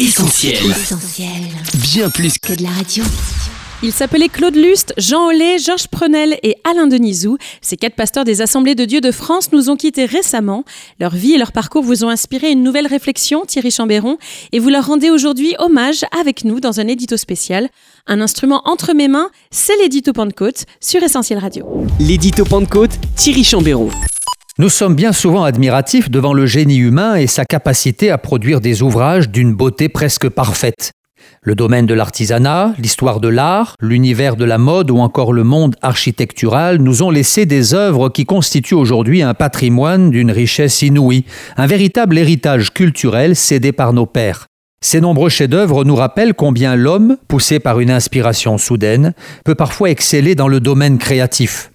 Essentiel. Bien plus que de la radio. Ils s'appelaient Claude Lust, Jean Ollet, Georges Prenel et Alain Denisou. Ces quatre pasteurs des Assemblées de Dieu de France nous ont quittés récemment. Leur vie et leur parcours vous ont inspiré une nouvelle réflexion, Thierry Chambéron, et vous leur rendez aujourd'hui hommage avec nous dans un édito spécial. Un instrument entre mes mains, c'est l'édito Pentecôte sur Essentiel Radio. L'édito Pentecôte, Thierry Chambéron. Nous sommes bien souvent admiratifs devant le génie humain et sa capacité à produire des ouvrages d'une beauté presque parfaite. Le domaine de l'artisanat, l'histoire de l'art, l'univers de la mode ou encore le monde architectural nous ont laissé des œuvres qui constituent aujourd'hui un patrimoine d'une richesse inouïe, un véritable héritage culturel cédé par nos pères. Ces nombreux chefs-d'œuvre nous rappellent combien l'homme, poussé par une inspiration soudaine, peut parfois exceller dans le domaine créatif.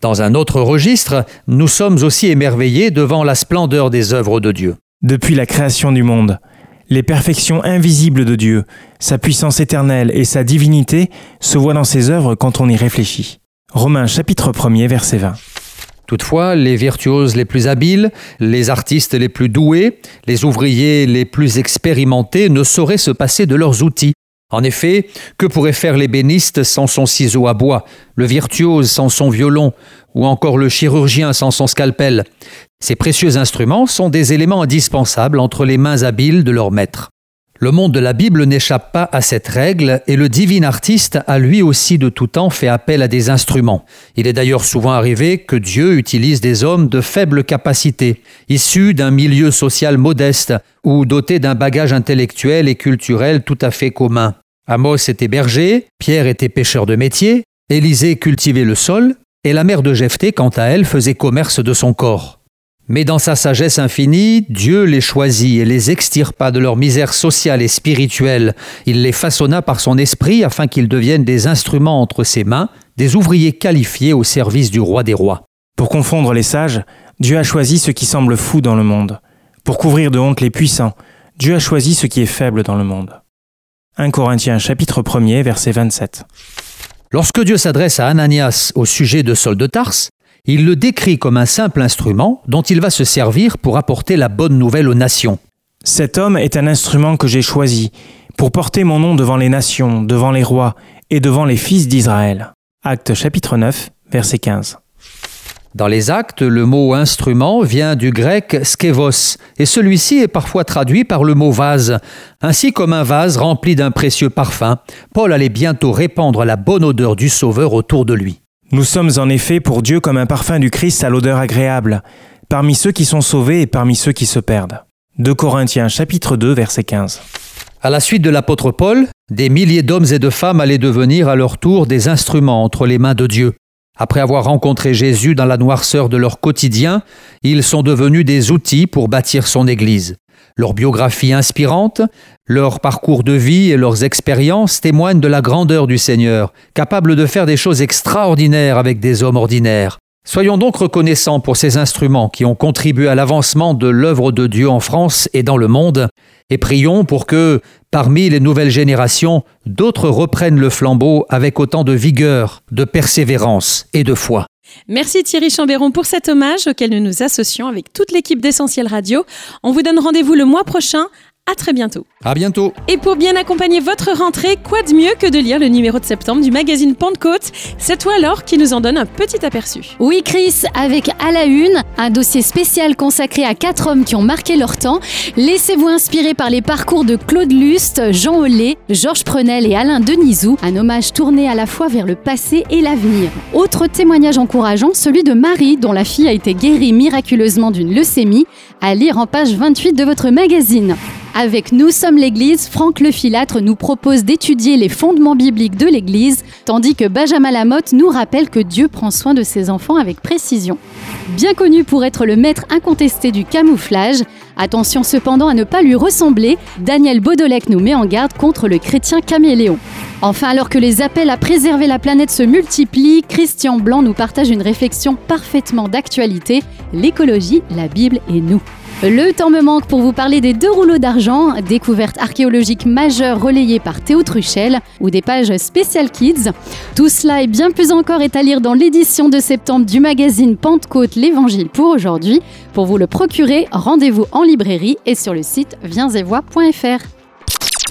Dans un autre registre, nous sommes aussi émerveillés devant la splendeur des œuvres de Dieu. Depuis la création du monde, les perfections invisibles de Dieu, sa puissance éternelle et sa divinité se voient dans ses œuvres quand on y réfléchit. Romains chapitre 1er verset 20. Toutefois, les virtuoses les plus habiles, les artistes les plus doués, les ouvriers les plus expérimentés ne sauraient se passer de leurs outils. En effet, que pourrait faire l'ébéniste sans son ciseau à bois, le virtuose sans son violon, ou encore le chirurgien sans son scalpel? Ces précieux instruments sont des éléments indispensables entre les mains habiles de leur maître. Le monde de la Bible n'échappe pas à cette règle et le divin artiste a lui aussi de tout temps fait appel à des instruments. Il est d'ailleurs souvent arrivé que Dieu utilise des hommes de faible capacité, issus d'un milieu social modeste ou dotés d'un bagage intellectuel et culturel tout à fait commun. Amos était berger, Pierre était pêcheur de métier, Élisée cultivait le sol, et la mère de Jephthé, quant à elle, faisait commerce de son corps. Mais dans sa sagesse infinie, Dieu les choisit et les extirpa de leur misère sociale et spirituelle. Il les façonna par son esprit afin qu'ils deviennent des instruments entre ses mains, des ouvriers qualifiés au service du roi des rois. Pour confondre les sages, Dieu a choisi ce qui semble fou dans le monde. Pour couvrir de honte les puissants, Dieu a choisi ce qui est faible dans le monde. 1 Corinthiens chapitre 1er verset 27. Lorsque Dieu s'adresse à Ananias au sujet de Saul de Tarse, il le décrit comme un simple instrument dont il va se servir pour apporter la bonne nouvelle aux nations. Cet homme est un instrument que j'ai choisi pour porter mon nom devant les nations, devant les rois et devant les fils d'Israël. Acte chapitre 9, verset 15. Dans les actes, le mot instrument vient du grec skevos, et celui-ci est parfois traduit par le mot vase. Ainsi comme un vase rempli d'un précieux parfum, Paul allait bientôt répandre la bonne odeur du Sauveur autour de lui. Nous sommes en effet pour Dieu comme un parfum du Christ à l'odeur agréable, parmi ceux qui sont sauvés et parmi ceux qui se perdent. 2 Corinthiens chapitre 2 verset 15. À la suite de l'apôtre Paul, des milliers d'hommes et de femmes allaient devenir à leur tour des instruments entre les mains de Dieu. Après avoir rencontré Jésus dans la noirceur de leur quotidien, ils sont devenus des outils pour bâtir son Église. Leur biographie inspirante, leur parcours de vie et leurs expériences témoignent de la grandeur du Seigneur, capable de faire des choses extraordinaires avec des hommes ordinaires. Soyons donc reconnaissants pour ces instruments qui ont contribué à l'avancement de l'œuvre de Dieu en France et dans le monde, et prions pour que, parmi les nouvelles générations, d'autres reprennent le flambeau avec autant de vigueur, de persévérance et de foi. Merci Thierry Chambéron pour cet hommage auquel nous nous associons avec toute l'équipe d'Essentiel Radio. On vous donne rendez-vous le mois prochain à très bientôt. À bientôt. Et pour bien accompagner votre rentrée, quoi de mieux que de lire le numéro de septembre du magazine Pentecôte? C'est toi alors qui nous en donne un petit aperçu. Oui Chris, avec à la une, un dossier spécial consacré à quatre hommes qui ont marqué leur temps. Laissez-vous inspirer par les parcours de Claude Lust, Jean Ollet, Georges Prenel et Alain Denisou, un hommage tourné à la fois vers le passé et l'avenir. Autre témoignage encourageant, celui de Marie, dont la fille a été guérie miraculeusement d'une leucémie, à lire en page 28 de votre magazine. Avec Nous sommes l'Église, Franck Lefilâtre nous propose d'étudier les fondements bibliques de l'Église, tandis que Benjamin Lamotte nous rappelle que Dieu prend soin de ses enfants avec précision. Bien connu pour être le maître incontesté du camouflage, attention cependant à ne pas lui ressembler, Daniel Baudolec nous met en garde contre le chrétien caméléon. Enfin, alors que les appels à préserver la planète se multiplient, Christian Blanc nous partage une réflexion parfaitement d'actualité, l'écologie, la Bible et nous. Le temps me manque pour vous parler des deux rouleaux d'argent, découvertes archéologiques majeures relayées par Théo Truchel ou des pages Special Kids. Tout cela et bien plus encore est à lire dans l'édition de septembre du magazine Pentecôte l'Évangile pour aujourd'hui. Pour vous le procurer, rendez-vous en librairie et sur le site viensetvoix.fr.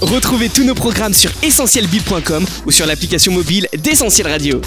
Retrouvez tous nos programmes sur essentielbib.com ou sur l'application mobile d'Essentiel Radio.